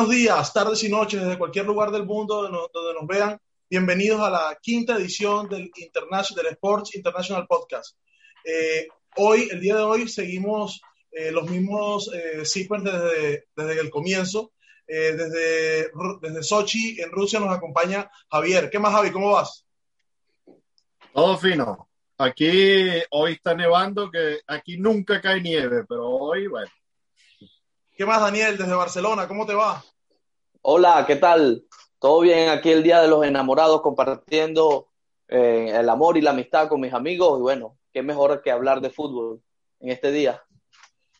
Buenos días, tardes y noches desde cualquier lugar del mundo donde nos, vean. Bienvenidos a la quinta edición del, International, del Sports International Podcast. Eh, hoy, el día de hoy, seguimos eh, los mismos eh, desde, desde el comienzo. Eh, desde, desde Sochi, en Rusia, nos acompaña Javier. ¿Qué más, Javi? ¿Cómo vas? Todo fino. Aquí hoy está nevando, que aquí nunca cae nieve, pero hoy, bueno. ¿Qué más, Daniel, desde Barcelona? ¿Cómo te va? Hola, ¿qué tal? ¿Todo bien? Aquí el Día de los Enamorados compartiendo eh, el amor y la amistad con mis amigos. Y bueno, qué mejor que hablar de fútbol en este día.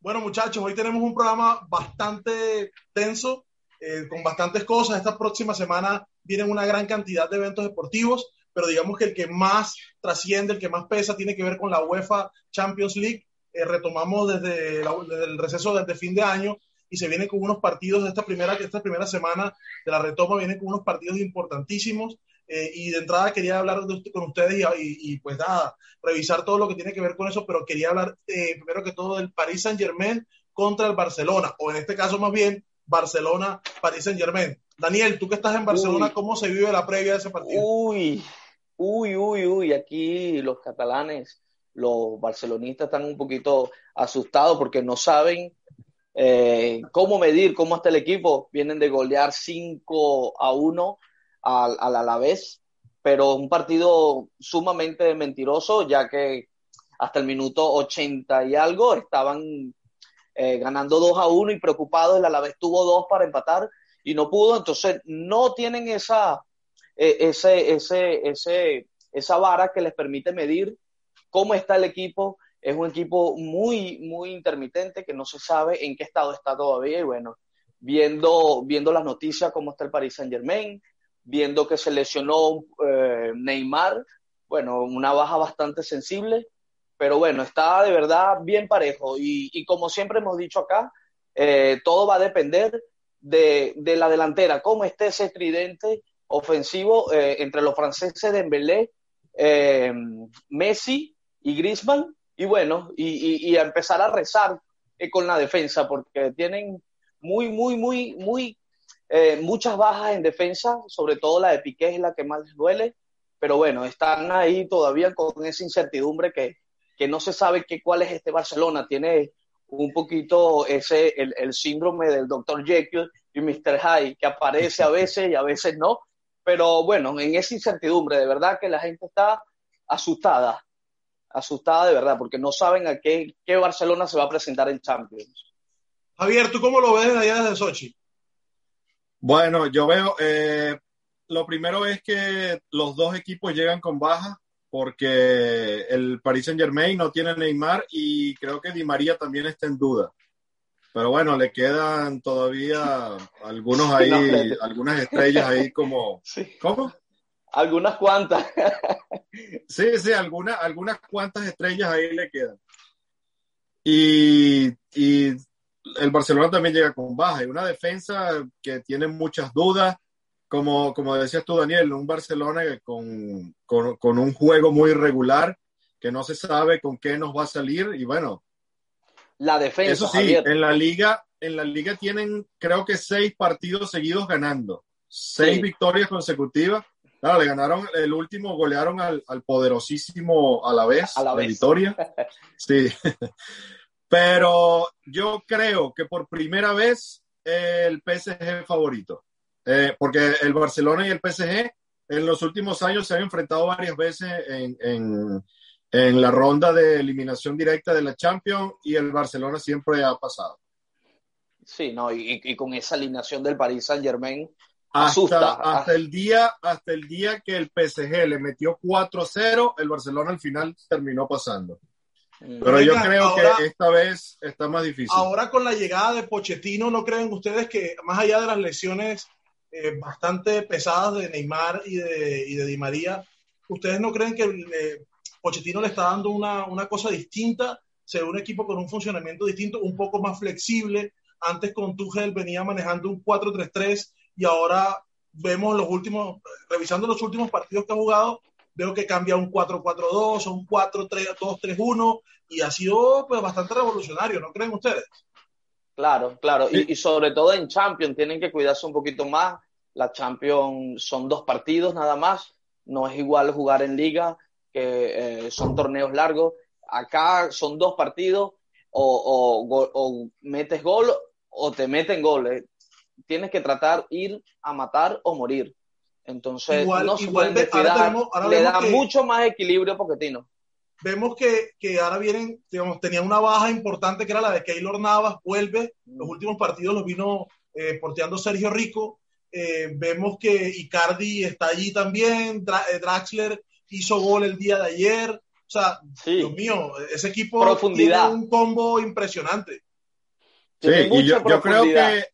Bueno, muchachos, hoy tenemos un programa bastante tenso, eh, con bastantes cosas. Esta próxima semana vienen una gran cantidad de eventos deportivos, pero digamos que el que más trasciende, el que más pesa, tiene que ver con la UEFA Champions League. Eh, retomamos desde, la, desde, el receso desde fin de año y se viene con unos partidos de esta primera, esta primera semana de la retoma, vienen con unos partidos importantísimos. Eh, y de entrada quería hablar de, con ustedes y, y, y, pues nada, revisar todo lo que tiene que ver con eso, pero quería hablar eh, primero que todo del Paris Saint Germain contra el Barcelona, o en este caso más bien Barcelona, Paris Saint Germain. Daniel, tú que estás en Barcelona, uy. ¿cómo se vive la previa de ese partido? Uy, uy, uy, uy, aquí los catalanes, los barcelonistas están un poquito asustados porque no saben eh, cómo medir cómo está el equipo. Vienen de golear 5 a 1 al, al Alavés, pero un partido sumamente mentiroso, ya que hasta el minuto 80 y algo estaban eh, ganando 2 a 1 y preocupados. El Alavés tuvo dos para empatar y no pudo, entonces no tienen esa, eh, ese, ese, ese, esa vara que les permite medir cómo está el equipo. Es un equipo muy, muy intermitente que no se sabe en qué estado está todavía. Y bueno, viendo, viendo las noticias, cómo está el Paris Saint Germain, viendo que se lesionó eh, Neymar, bueno, una baja bastante sensible, pero bueno, está de verdad bien parejo. Y, y como siempre hemos dicho acá, eh, todo va a depender de, de, la delantera, cómo esté ese tridente ofensivo eh, entre los franceses Dembélé, eh, Messi y Griezmann, y bueno, y, y, y, a empezar a rezar eh, con la defensa, porque tienen muy, muy, muy, muy eh, muchas bajas en defensa, sobre todo la de Piqué es la que más les duele, pero bueno, están ahí todavía con esa incertidumbre que, que no se sabe qué, cuál es este Barcelona, tiene un poquito ese, el, el síndrome del Dr. Jekyll y Mr. Hyde, que aparece a veces y a veces no, pero bueno, en esa incertidumbre, de verdad que la gente está asustada, asustada de verdad, porque no saben a qué, qué Barcelona se va a presentar en Champions. Javier, ¿tú cómo lo ves desde allá desde Sochi? Bueno, yo veo, eh, lo primero es que los dos equipos llegan con baja porque el Paris Saint Germain no tiene Neymar y creo que Di María también está en duda. Pero bueno, le quedan todavía algunos ahí, no, algunas estrellas ahí como... Sí. ¿Cómo? Algunas cuantas. sí, sí, algunas, algunas cuantas estrellas ahí le quedan. Y, y el Barcelona también llega con baja. Y una defensa que tiene muchas dudas. Como, como decías tú, Daniel, un Barcelona con, con, con, un juego muy irregular, que no se sabe con qué nos va a salir. Y bueno. La defensa. Eso sí, Javier. en la liga, en la liga tienen, creo que seis partidos seguidos ganando. Seis sí. victorias consecutivas. Claro, le ganaron el último, golearon al, al poderosísimo a la vez, a la vez. Victoria. Sí. Pero yo creo que por primera vez el PSG favorito. Eh, porque el Barcelona y el PSG en los últimos años se han enfrentado varias veces en, en, en, la ronda de eliminación directa de la Champions y el Barcelona siempre ha pasado. Sí, no, y, con esa alineación del Paris Saint Germain. Hasta, hasta, el día, hasta el día que el PSG le metió 4-0, el Barcelona al final terminó pasando. Mm. Pero yo creo que esta vez está más difícil. Ahora con la llegada de Pochettino, ¿no creen ustedes que más allá de las lesiones eh, bastante pesadas de Neymar y de, y de Di María, ¿ustedes no creen que eh, Pochettino le está dando una, una cosa distinta? Ser un equipo con un funcionamiento distinto, un poco más flexible. Antes con Tuchel venía manejando un 4-3-3 y ahora vemos los últimos, revisando los últimos partidos que ha jugado, veo que cambia un 4-4-2 un 4-3-2-3-1 y ha sido pues, bastante revolucionario, ¿no creen ustedes? Claro, claro, y, sobre todo en Champions tienen que cuidarse un poquito más. La Champions son dos partidos nada más, no es igual jugar en liga, que eh, son torneos largos. Acá son dos partidos, o, metes gol o te meten goles. Tienes que tratar ir a matar o morir. Entonces, igual, no se igual le da mucho más equilibrio a Pochettino. Vemos que, que, ahora vienen, digamos, tenía una baja importante que era la de Keylor Navas, vuelve, los últimos partidos los vino eh, porteando Sergio Rico, eh, vemos que Icardi está allí también, eh, Draxler hizo gol el día de ayer, o sea, Dios mío, ese equipo Profundidad. tiene un combo impresionante. Sí, y yo, yo, creo que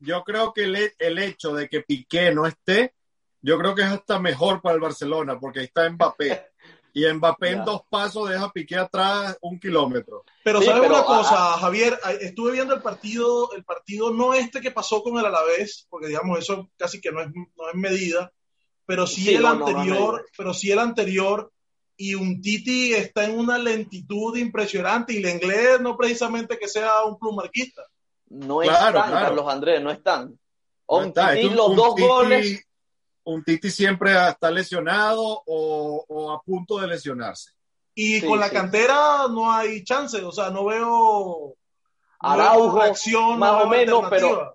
yo creo que el, el hecho de que Piqué no esté yo creo que es hasta mejor para el Barcelona, porque ahí está Mbappé. Y Mbappé en dos pasos deja Piqué atrás un kilómetro. Pero ¿sabes una cosa, Javier? Estuve viendo el partido, el partido no este que pasó con el Alavés, porque digamos eso casi que no es, no es medida, pero sí, el anterior, pero sí el anterior, y un Titi está en una lentitud impresionante, y el inglés no precisamente que sea un plumarquista. No están, Carlos Andrés, no están. un Titi, los dos goles un Titi siempre está lesionado o, a punto de lesionarse. Y con la cantera no hay chance, o sea, no veo Araujo, acción más o menos, pero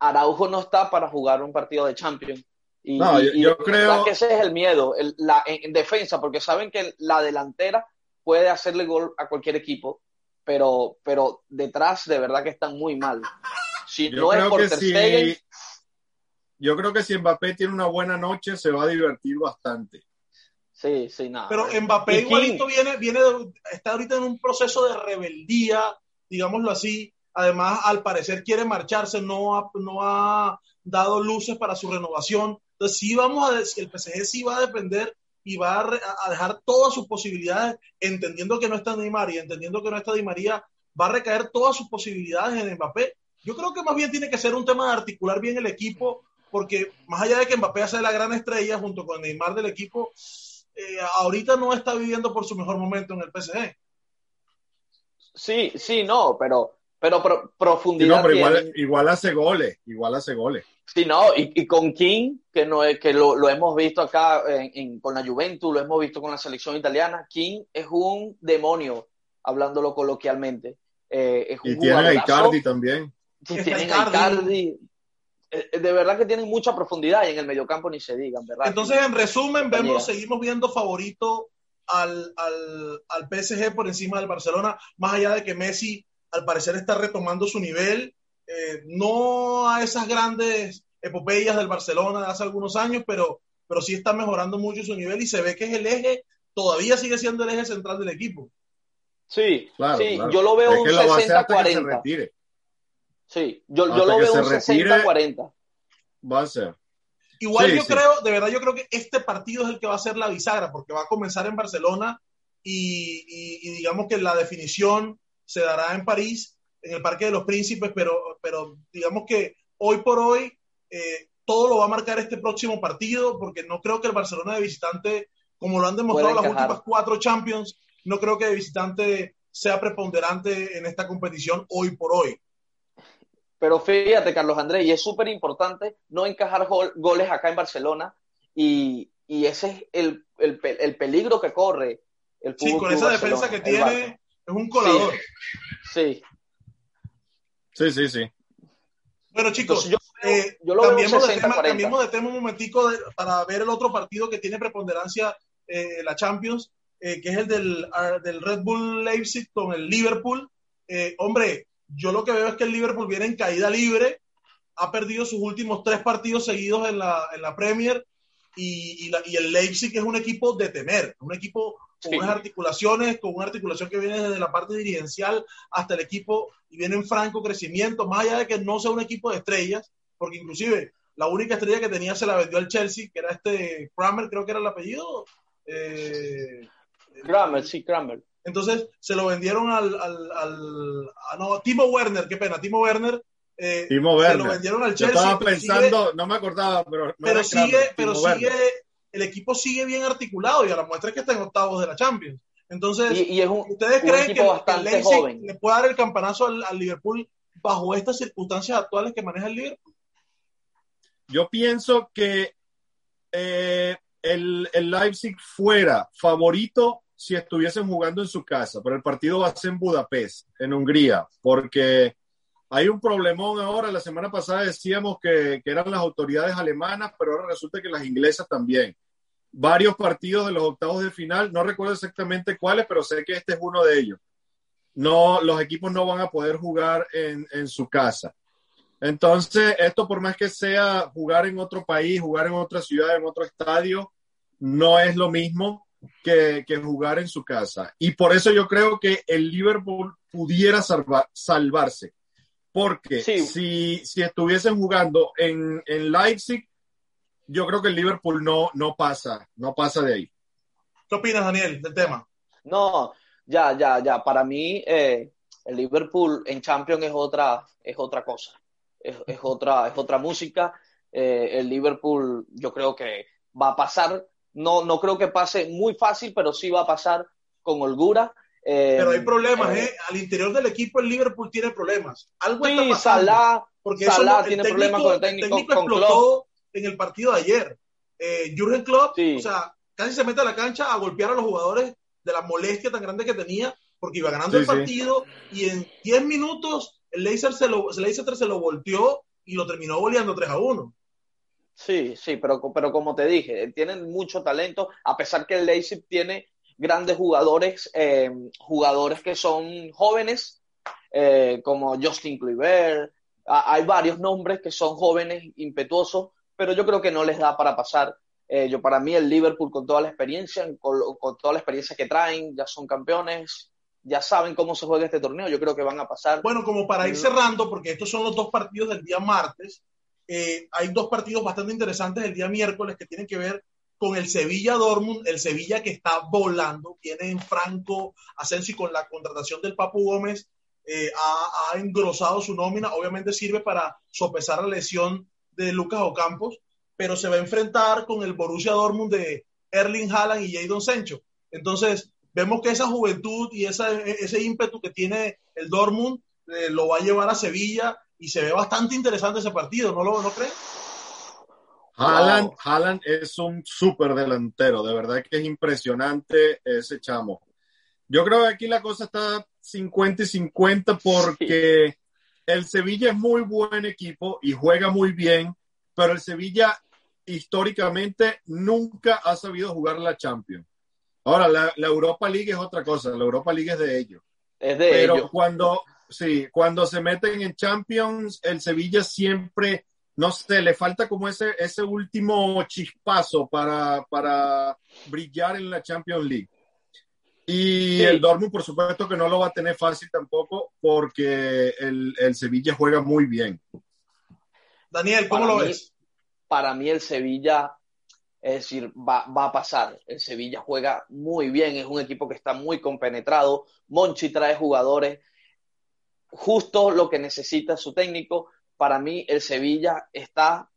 Araujo no está para jugar un partido de Champions. Y, no, yo, creo que ese es el miedo, la, en, defensa, porque saben que la delantera puede hacerle gol a cualquier equipo, pero, pero detrás de verdad que están muy mal. Si no es por Ter yo creo que si Mbappé tiene una buena noche, se va a divertir bastante. Sí, sí, nada. Pero Mbappé igualito viene, viene está ahorita en un proceso de rebeldía, digámoslo así. Además, al parecer quiere marcharse, no ha, no ha dado luces para su renovación. Entonces, sí vamos a decir, el PSG sí va a depender y va a, dejar todas sus posibilidades, entendiendo que no está Neymar y entendiendo que no está Di María, va a recaer todas sus posibilidades en Mbappé. Yo creo que más bien tiene que ser un tema de articular bien el equipo, porque más allá de que Mbappé sea la gran estrella junto con Neymar del equipo, eh, ahorita no está viviendo por su mejor momento en el PSG. Sí, sí, no, pero, pero profundidad. no, pero igual, igual, hace goles, igual hace goles. Sí, no, y, con King, que, no es, que lo, hemos visto acá con la Juventus, lo hemos visto con la selección italiana, King es un demonio, hablándolo coloquialmente. Eh, es un y tiene a Icardi también. Sí, tiene a Icardi, eh, eh, de verdad que tienen mucha profundidad y en el mediocampo ni se digan, ¿verdad? Entonces, en resumen, vemos, seguimos viendo favorito al, al, PSG por encima del Barcelona, más allá de que Messi al parecer está retomando su nivel, eh, no a esas grandes epopeyas del Barcelona de hace algunos años, pero, pero sí está mejorando mucho su nivel y se ve que es el eje, todavía sigue siendo el eje central del equipo. Sí, sí, yo lo veo un 60-40. Sí, yo, yo lo veo un 60-40. Va a ser. Igual yo creo, de verdad yo creo que este partido es el que va a ser la bisagra, porque va a comenzar en Barcelona y, digamos que la definición se dará en París, en el Parque de los Príncipes, pero, pero digamos que hoy por hoy eh, todo lo va a marcar este próximo partido, porque no creo que el Barcelona de visitante, como lo han demostrado las últimas cuatro Champions, no creo que de visitante sea preponderante en esta competición hoy por hoy. Pero fíjate, Carlos Andrés, y es súper importante no encajar goles acá en Barcelona y, ese es el, peligro que corre el Sí, con esa defensa que tiene, es un colador. Sí. Sí, sí, sí. Bueno, chicos, yo, eh, cambiemos, de tema, cambiemos, de tema, un momentico para ver el otro partido que tiene preponderancia eh, la Champions, eh, que es el del, del, Red Bull Leipzig con el Liverpool. hombre, yo lo que veo es que el Liverpool viene en caída libre, ha perdido sus últimos tres partidos seguidos en la, en la Premier y, y, la, y, el Leipzig es un equipo de temer, un equipo con sí. unas articulaciones, con una articulación que viene desde la parte dirigencial hasta el equipo y viene en franco crecimiento, más allá de que no sea un equipo de estrellas, porque inclusive la única estrella que tenía se la vendió al Chelsea, que era este Kramer, creo que era el apellido. Eh, Kramer, sí, Kramer. Entonces se lo vendieron al, al, al a, no, Timo Werner, qué pena, Timo Werner. Eh, Timo Werner. Se lo vendieron al Chelsea. Yo estaba pensando, sigue, no me acordaba, pero. No pero sigue, pero sigue, el equipo sigue bien articulado y a la muestra es que está en octavos de la Champions. Entonces, y, y es un, ¿ustedes un creen que, que el Leipzig joven. le puede dar el campanazo al, al Liverpool bajo estas circunstancias actuales que maneja el Liverpool? Yo pienso que eh, el, el, Leipzig fuera favorito si estuviesen jugando en su casa, pero el partido va a ser en Budapest, en Hungría, porque hay un problemón ahora. La semana pasada decíamos que, eran las autoridades alemanas, pero ahora resulta que las inglesas también. Varios partidos de los octavos de final, no recuerdo exactamente cuáles, pero sé que este es uno de ellos. No, los equipos no van a poder jugar en, en su casa. Entonces, esto por más que sea jugar en otro país, jugar en otra ciudad, en otro estadio, no es lo mismo que, que jugar en su casa. Y por eso yo creo que el Liverpool pudiera salva, salvarse. Porque sí. si, si estuviesen jugando en, en Leipzig, yo creo que el Liverpool no, no pasa, no pasa de ahí. ¿Qué opinas, Daniel, del tema? No, ya, ya, ya. Para mí, eh, el Liverpool en Champions es otra, es otra cosa es, es, otra, es otra música. Eh, el Liverpool yo creo que va a pasar, no, no creo que pase muy fácil, pero sí va a pasar con holgura. Eh, pero hay problemas, eh, Al interior del equipo el Liverpool tiene problemas. Algo sí, está pasando. Salah, porque Salah eso, tiene técnico, problemas con el técnico, el técnico con explotó Klopp. en el partido de ayer. Eh, Jurgen Klopp, Sí. o sea, casi se mete a la cancha a golpear a los jugadores de la molestia tan grande que tenía, porque iba ganando Sí, el partido y en 10 minutos el Leicester se lo, el Leicester se lo volteó y lo terminó goleando 3 a 1. Sí, sí, pero, pero como te dije, tienen mucho talento, a pesar que el Leipzig tiene grandes jugadores, eh, jugadores que son jóvenes, eh, como Justin Kluivert, hay varios nombres que son jóvenes, impetuosos, pero yo creo que no les da para pasar. Eh, yo para mí el Liverpool con toda la experiencia, con, con, toda la experiencia que traen, ya son campeones, ya saben cómo se juega este torneo, yo creo que van a pasar. Bueno, como para ir cerrando, porque estos son los dos partidos del día martes, eh, hay dos partidos bastante interesantes el día miércoles que tienen que ver con el Sevilla Dortmund, el Sevilla que está volando, viene en franco ascenso y con la contratación del Papu Gómez eh, ha, engrosado su nómina, obviamente sirve para sopesar la lesión de Lucas Ocampos, pero se va a enfrentar con el Borussia Dortmund de Erling Haaland y Jadon Sancho. Entonces, vemos que esa juventud y ese ímpetu que tiene el Dortmund eh, lo va a llevar a Sevilla y se ve bastante interesante ese partido, ¿no lo creen? Haaland, wow. Haaland es un súper delantero, de verdad que es impresionante ese chamo. Yo creo que aquí la cosa está 50 y 50 porque sí. el Sevilla es muy buen equipo y juega muy bien, pero el Sevilla históricamente nunca ha sabido jugar la Champions. Ahora, la, la Europa League es otra cosa, la Europa League es de ellos. Es de pero ellos. cuando, sí, cuando se meten en Champions, el Sevilla siempre, no sé, le falta como ese, ese último chispazo para, para brillar en la Champions League. Y sí. el Dortmund, por supuesto, que no lo va a tener fácil tampoco porque el, el Sevilla juega muy bien. Daniel, ¿cómo para lo mí, ves? Para mí el Sevilla, es decir, va, va, a pasar. El Sevilla juega muy bien, es un equipo que está muy compenetrado. Monchi trae jugadores justo lo que necesita su técnico. Para mí el Sevilla está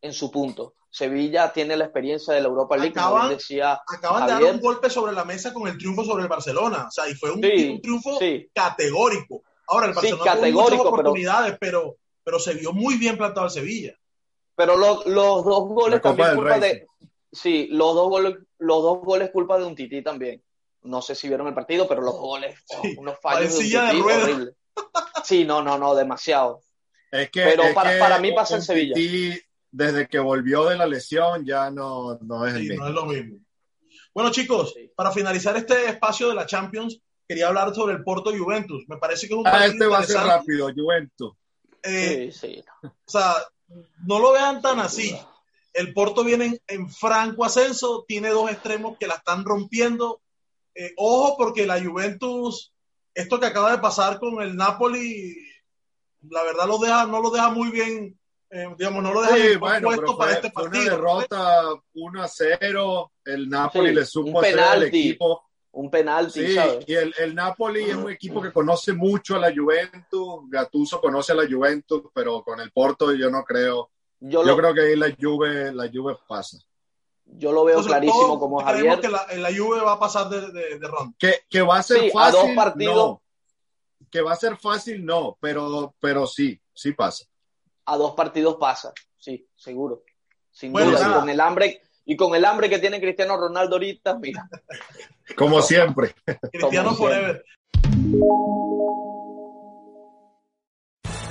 en su punto. Sevilla tiene la experiencia de la Europa League, acaban, como decía acaban Javier. de dar un golpe sobre la mesa con el triunfo sobre el Barcelona, o sea, y fue un, sí, un triunfo sí. categórico. Ahora el Barcelona sí, categórico, tuvo muchas oportunidades, pero, pero, pero, se vio muy bien plantado el Sevilla. Pero lo, los dos goles también culpa de sí, los dos goles, los dos goles culpa de un tití también. No sé si vieron el partido, pero los goles, sí, oh, unos fallos de, un tití horrible. Sí, no, no, no, demasiado. Es que, pero es para, que para mí pasa en Sevilla. Tití, desde que volvió de la lesión ya no, no es sí, el mismo. No es lo mismo. Bueno, chicos, sí. para finalizar este espacio de la Champions, quería hablar sobre el Porto Juventus. Me parece que es un ah, este va a ser rápido, Juventus. Eh, sí, sí. O sea, no lo vean tan así. El Porto viene en, franco ascenso, tiene dos extremos que la están rompiendo. Eh, ojo, porque la Juventus, esto que acaba de pasar con el Napoli, la verdad lo deja, no lo deja muy bien, eh, digamos, no lo deja sí, puesto para este partido. Una derrota 1 a 0, el Napoli le supo hacer al equipo un penalti. Sí, y el, el, Napoli es un equipo que conoce mucho a la Juventus. Gatuso conoce a la Juventus, pero con el Porto yo no creo. Yo, creo que ahí la Juve, la Juve pasa. Yo lo veo clarísimo como Javier. que la, la, Juve va a pasar de, de, ronda. Que, que, va a ser fácil. A dos partidos. No. Que va a ser fácil, no, pero, pero sí, sí pasa. A dos partidos pasa, sí, seguro. Sin duda. con el hambre, y con el hambre que tiene Cristiano Ronaldo ahorita, mira. Como siempre. Cristiano forever.